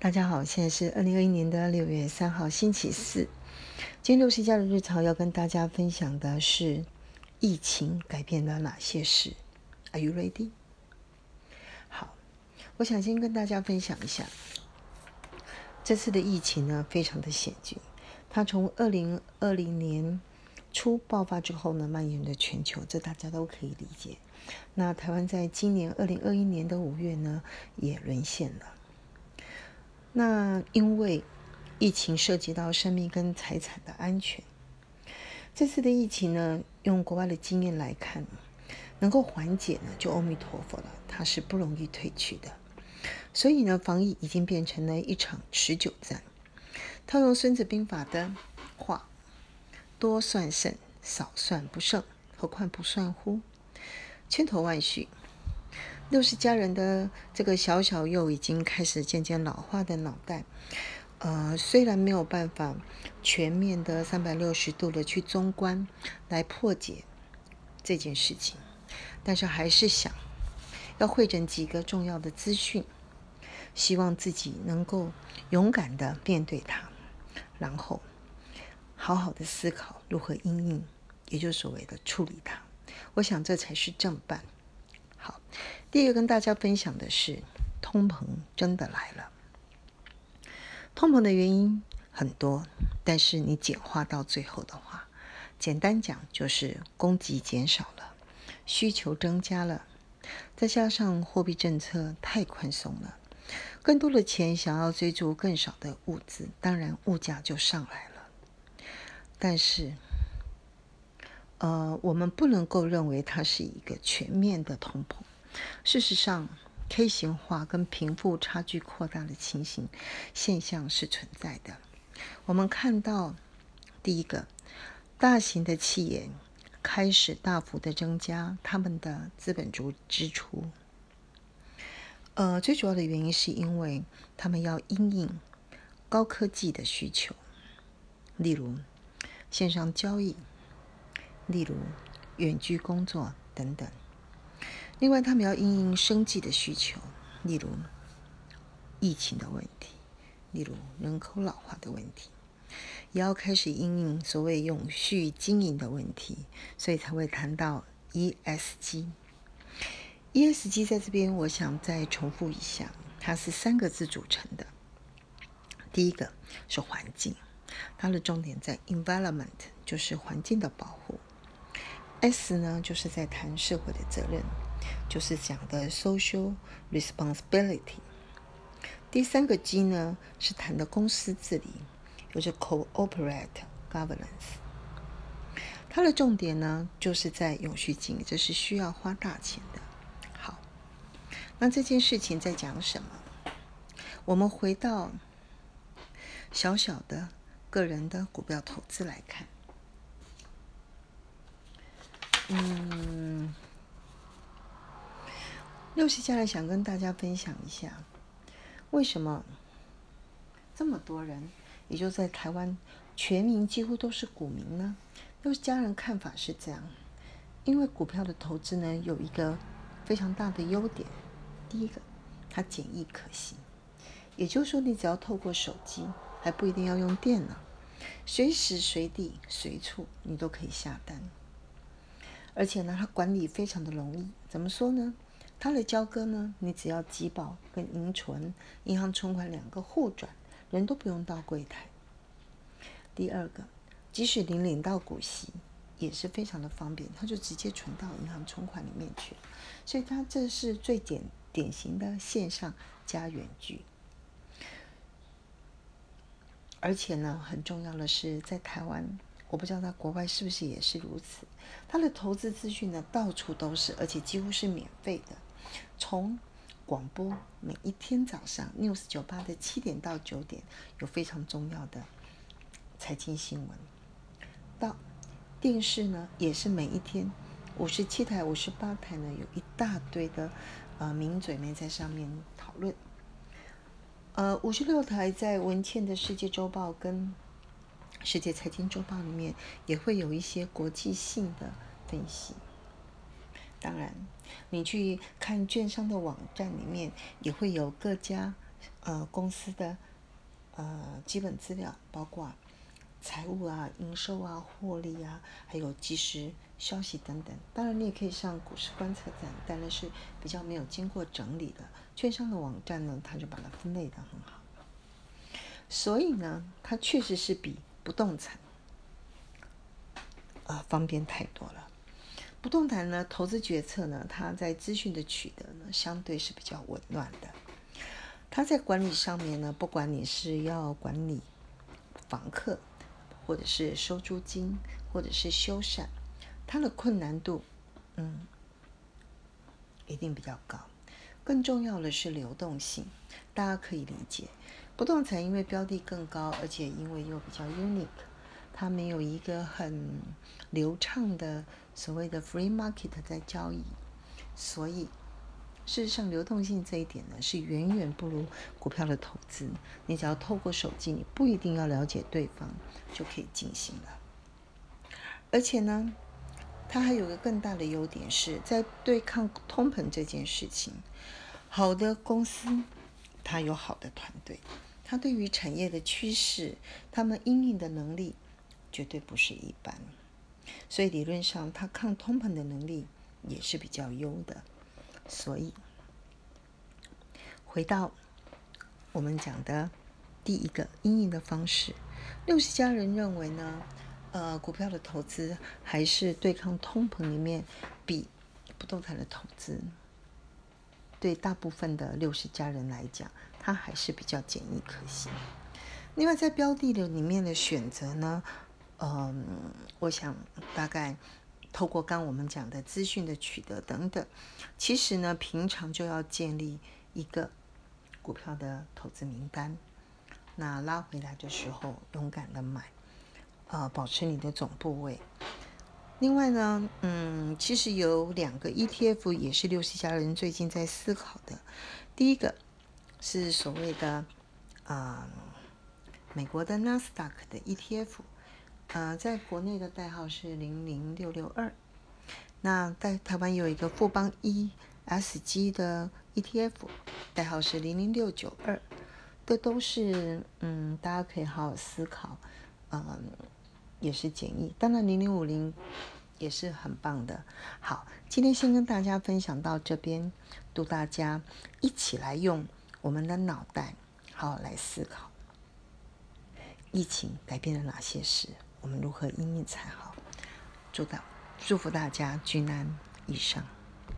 大家好，现在是二零二一年的六月三号，星期四。今天六十家的日常要跟大家分享的是疫情改变了哪些事？Are you ready？好，我想先跟大家分享一下这次的疫情呢，非常的险峻。它从二零二零年初爆发之后呢，蔓延的全球，这大家都可以理解。那台湾在今年二零二一年的五月呢，也沦陷了。那因为疫情涉及到生命跟财产的安全，这次的疫情呢，用国外的经验来看，能够缓解呢，就阿弥陀佛了，它是不容易退去的。所以呢，防疫已经变成了一场持久战。套用《孙子兵法》的话：“多算胜，少算不胜，何况不算乎？”千头万绪。六十家人的这个小小又已经开始渐渐老化的脑袋，呃，虽然没有办法全面的三百六十度的去中观来破解这件事情，但是还是想要会诊几个重要的资讯，希望自己能够勇敢的面对它，然后好好的思考如何应应，也就是所谓的处理它。我想这才是正办。好，第一个跟大家分享的是，通膨真的来了。通膨的原因很多，但是你简化到最后的话，简单讲就是供给减少了，需求增加了，再加上货币政策太宽松了，更多的钱想要追逐更少的物资，当然物价就上来了。但是。呃，我们不能够认为它是一个全面的通膨。事实上，K 型化跟贫富差距扩大的情形现象是存在的。我们看到，第一个，大型的企业开始大幅的增加他们的资本主支出。呃，最主要的原因是因为他们要因应高科技的需求，例如线上交易。例如远距工作等等。另外，他们要应应生计的需求，例如疫情的问题，例如人口老化的问题，也要开始应应所谓永续经营的问题，所以才会谈到 ESG。ESG 在这边，我想再重复一下，它是三个字组成的。第一个是环境，它的重点在 environment，就是环境的保护。S 呢，就是在谈社会的责任，就是讲的 social responsibility。第三个 G 呢，是谈的公司治理，就是 cooperate governance。它的重点呢，就是在永续经营，这是需要花大钱的。好，那这件事情在讲什么？我们回到小小的个人的股票投资来看。嗯，六十家人想跟大家分享一下，为什么这么多人，也就在台湾，全民几乎都是股民呢？六十家人看法是这样，因为股票的投资呢，有一个非常大的优点，第一个，它简易可行，也就是说，你只要透过手机，还不一定要用电脑，随时随地随处你都可以下单。而且呢，它管理非常的容易。怎么说呢？它的交割呢，你只要集保跟银存、银行存款两个互转，人都不用到柜台。第二个，即使您领到股息，也是非常的方便，它就直接存到银行存款里面去了。所以它这是最典典型的线上加远距。而且呢，很重要的是，在台湾。我不知道在国外是不是也是如此。他的投资资讯呢，到处都是，而且几乎是免费的。从广播每一天早上 News 九八的七点到九点有非常重要的财经新闻，到电视呢也是每一天五十七台、五十八台呢有一大堆的呃名嘴们在上面讨论。呃，五十六台在文茜的世界周报跟。世界财经周报里面也会有一些国际性的分析。当然，你去看券商的网站里面，也会有各家呃公司的呃基本资料，包括财务啊、营收啊、获利啊，还有即时消息等等。当然，你也可以上股市观测站，但那是比较没有经过整理的。券商的网站呢，它就把它分类的很好。所以呢，它确实是比不动产啊方便太多了。不动产呢，投资决策呢，它在资讯的取得呢，相对是比较紊乱的。它在管理上面呢，不管你是要管理房客，或者是收租金，或者是修缮，它的困难度，嗯，一定比较高。更重要的是流动性，大家可以理解。不动产因为标的更高，而且因为又比较 unique，它没有一个很流畅的所谓的 free market 在交易，所以事实上流动性这一点呢是远远不如股票的投资。你只要透过手机，你不一定要了解对方就可以进行了。而且呢，它还有个更大的优点是在对抗通膨这件事情，好的公司它有好的团队。他对于产业的趋势，他们应应的能力绝对不是一般，所以理论上他抗通膨的能力也是比较优的。所以回到我们讲的第一个应应的方式，六十家人认为呢，呃，股票的投资还是对抗通膨里面比不动产的投资，对大部分的六十家人来讲。它还是比较简易可行。另外，在标的的里面的选择呢，嗯，我想大概透过刚我们讲的资讯的取得等等，其实呢，平常就要建立一个股票的投资名单。那拉回来的时候，勇敢的买，呃，保持你的总部位。另外呢，嗯，其实有两个 ETF 也是六十家人最近在思考的。第一个。是所谓的啊，美国的纳斯达克的 ETF，呃，在国内的代号是零零六六二。那在台湾有一个富邦 ESG 的 ETF，代号是零零六九二。这都是嗯，大家可以好好思考，嗯，也是简易。当然，零零五零也是很棒的。好，今天先跟大家分享到这边，祝大家一起来用。我们的脑袋，好来思考，疫情改变了哪些事？我们如何应运才好？祝大祝福大家，君安一生。